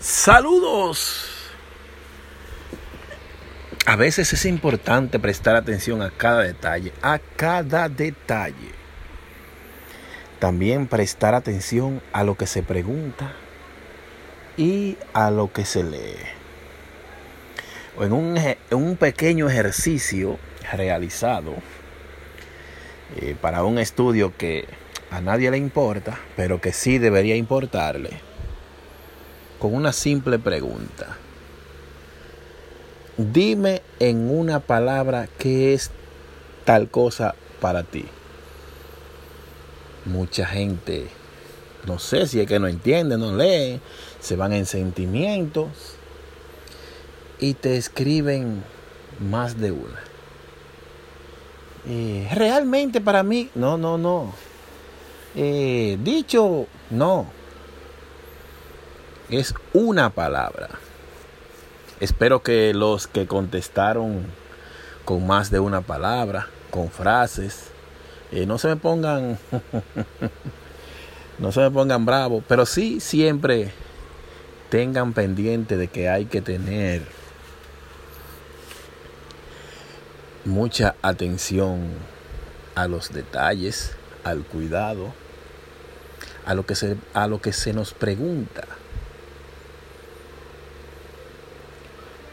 Saludos. A veces es importante prestar atención a cada detalle, a cada detalle. También prestar atención a lo que se pregunta y a lo que se lee. En un, en un pequeño ejercicio realizado eh, para un estudio que a nadie le importa, pero que sí debería importarle, con una simple pregunta. Dime en una palabra qué es tal cosa para ti. Mucha gente, no sé si es que no entiende, no lee, se van en sentimientos y te escriben más de una. Eh, realmente para mí, no, no, no. Eh, dicho, no. Es una palabra. Espero que los que contestaron con más de una palabra, con frases, eh, no se me pongan, no se me pongan bravos, pero sí siempre tengan pendiente de que hay que tener mucha atención a los detalles, al cuidado, a lo que se, a lo que se nos pregunta.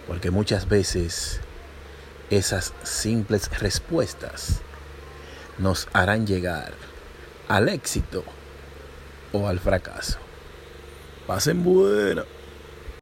Porque muchas veces esas simples respuestas nos harán llegar al éxito o al fracaso. Pasen buena.